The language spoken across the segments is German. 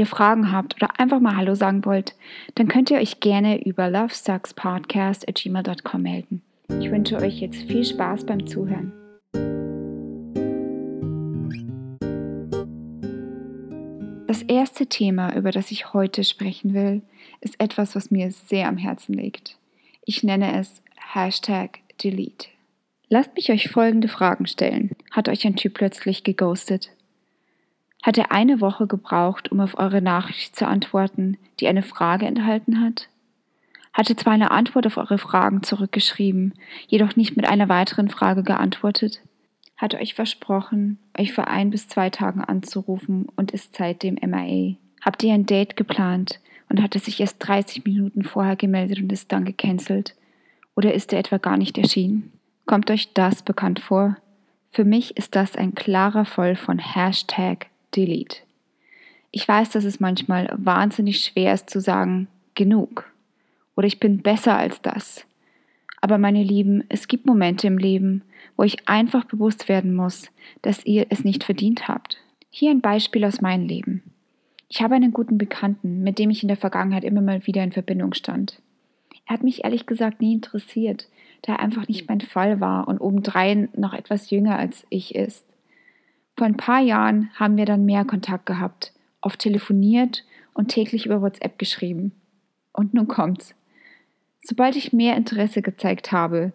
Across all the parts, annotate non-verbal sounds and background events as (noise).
ihr Fragen habt oder einfach mal Hallo sagen wollt, dann könnt ihr euch gerne über lovesuckspodcast.gmail.com melden. Ich wünsche euch jetzt viel Spaß beim Zuhören. Das erste Thema, über das ich heute sprechen will, ist etwas, was mir sehr am Herzen liegt. Ich nenne es Hashtag Delete. Lasst mich euch folgende Fragen stellen. Hat euch ein Typ plötzlich geghostet? Hat er eine Woche gebraucht, um auf eure Nachricht zu antworten, die eine Frage enthalten hat? Hat er zwar eine Antwort auf eure Fragen zurückgeschrieben, jedoch nicht mit einer weiteren Frage geantwortet? Hat er euch versprochen, euch vor ein bis zwei Tagen anzurufen und ist seitdem MIA? Habt ihr ein Date geplant und hat er sich erst 30 Minuten vorher gemeldet und ist dann gecancelt? Oder ist er etwa gar nicht erschienen? Kommt euch das bekannt vor? Für mich ist das ein klarer Fall von Hashtag Delete. Ich weiß, dass es manchmal wahnsinnig schwer ist zu sagen, genug oder ich bin besser als das. Aber meine Lieben, es gibt Momente im Leben, wo ich einfach bewusst werden muss, dass ihr es nicht verdient habt. Hier ein Beispiel aus meinem Leben. Ich habe einen guten Bekannten, mit dem ich in der Vergangenheit immer mal wieder in Verbindung stand. Er hat mich ehrlich gesagt nie interessiert, da er einfach nicht mein Fall war und obendrein noch etwas jünger als ich ist. Vor ein paar Jahren haben wir dann mehr Kontakt gehabt, oft telefoniert und täglich über WhatsApp geschrieben. Und nun kommt's. Sobald ich mehr Interesse gezeigt habe,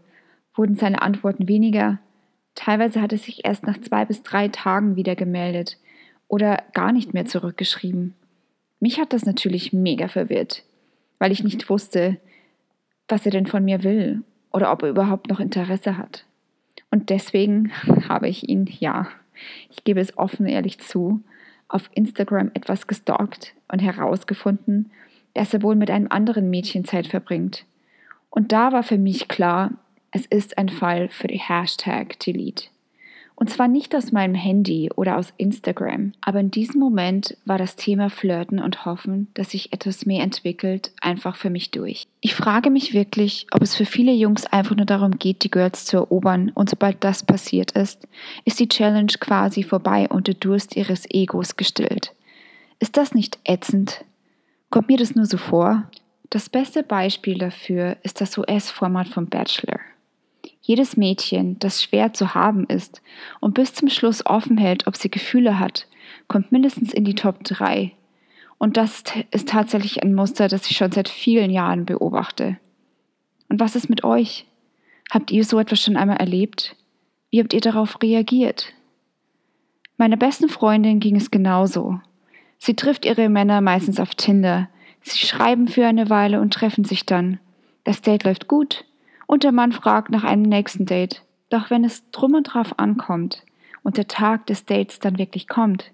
wurden seine Antworten weniger. Teilweise hat er sich erst nach zwei bis drei Tagen wieder gemeldet oder gar nicht mehr zurückgeschrieben. Mich hat das natürlich mega verwirrt, weil ich nicht wusste, was er denn von mir will oder ob er überhaupt noch Interesse hat. Und deswegen (laughs) habe ich ihn, ja, ich gebe es offen ehrlich zu, auf Instagram etwas gestalkt und herausgefunden, dass er wohl mit einem anderen Mädchen Zeit verbringt. Und da war für mich klar, es ist ein Fall für die Hashtag Delete. Und zwar nicht aus meinem Handy oder aus Instagram, aber in diesem Moment war das Thema Flirten und Hoffen, dass sich etwas mehr entwickelt, einfach für mich durch. Ich frage mich wirklich, ob es für viele Jungs einfach nur darum geht, die Girls zu erobern und sobald das passiert ist, ist die Challenge quasi vorbei und der Durst ihres Egos gestillt. Ist das nicht ätzend? Kommt mir das nur so vor? Das beste Beispiel dafür ist das US-Format vom Bachelor. Jedes Mädchen, das schwer zu haben ist und bis zum Schluss offen hält, ob sie Gefühle hat, kommt mindestens in die Top 3. Und das ist tatsächlich ein Muster, das ich schon seit vielen Jahren beobachte. Und was ist mit euch? Habt ihr so etwas schon einmal erlebt? Wie habt ihr darauf reagiert? Meiner besten Freundin ging es genauso. Sie trifft ihre Männer meistens auf Tinder. Sie schreiben für eine Weile und treffen sich dann. Das Date läuft gut, und der Mann fragt nach einem nächsten Date. Doch wenn es drum und drauf ankommt und der Tag des Dates dann wirklich kommt,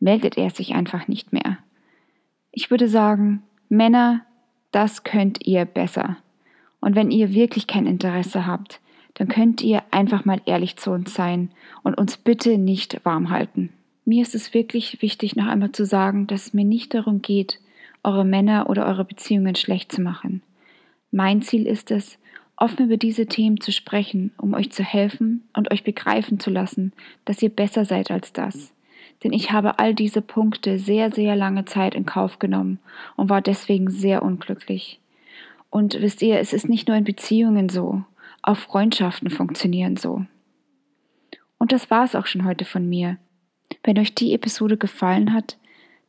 meldet er sich einfach nicht mehr. Ich würde sagen, Männer, das könnt ihr besser. Und wenn ihr wirklich kein Interesse habt, dann könnt ihr einfach mal ehrlich zu uns sein und uns bitte nicht warm halten. Mir ist es wirklich wichtig, noch einmal zu sagen, dass es mir nicht darum geht, eure Männer oder eure Beziehungen schlecht zu machen. Mein Ziel ist es, offen über diese Themen zu sprechen, um euch zu helfen und euch begreifen zu lassen, dass ihr besser seid als das. Denn ich habe all diese Punkte sehr, sehr lange Zeit in Kauf genommen und war deswegen sehr unglücklich. Und wisst ihr, es ist nicht nur in Beziehungen so, auch Freundschaften funktionieren so. Und das war es auch schon heute von mir. Wenn euch die Episode gefallen hat,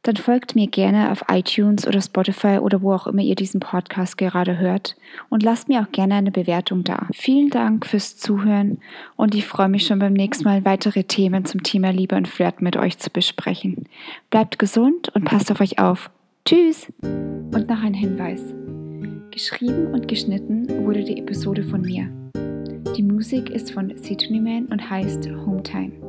dann folgt mir gerne auf iTunes oder Spotify oder wo auch immer ihr diesen Podcast gerade hört und lasst mir auch gerne eine Bewertung da. Vielen Dank fürs Zuhören und ich freue mich schon beim nächsten Mal weitere Themen zum Thema Liebe und Flirt mit euch zu besprechen. Bleibt gesund und passt auf euch auf. Tschüss! Und noch ein Hinweis. Geschrieben und geschnitten wurde die Episode von mir. Die Musik ist von Sidney Man und heißt Hometime.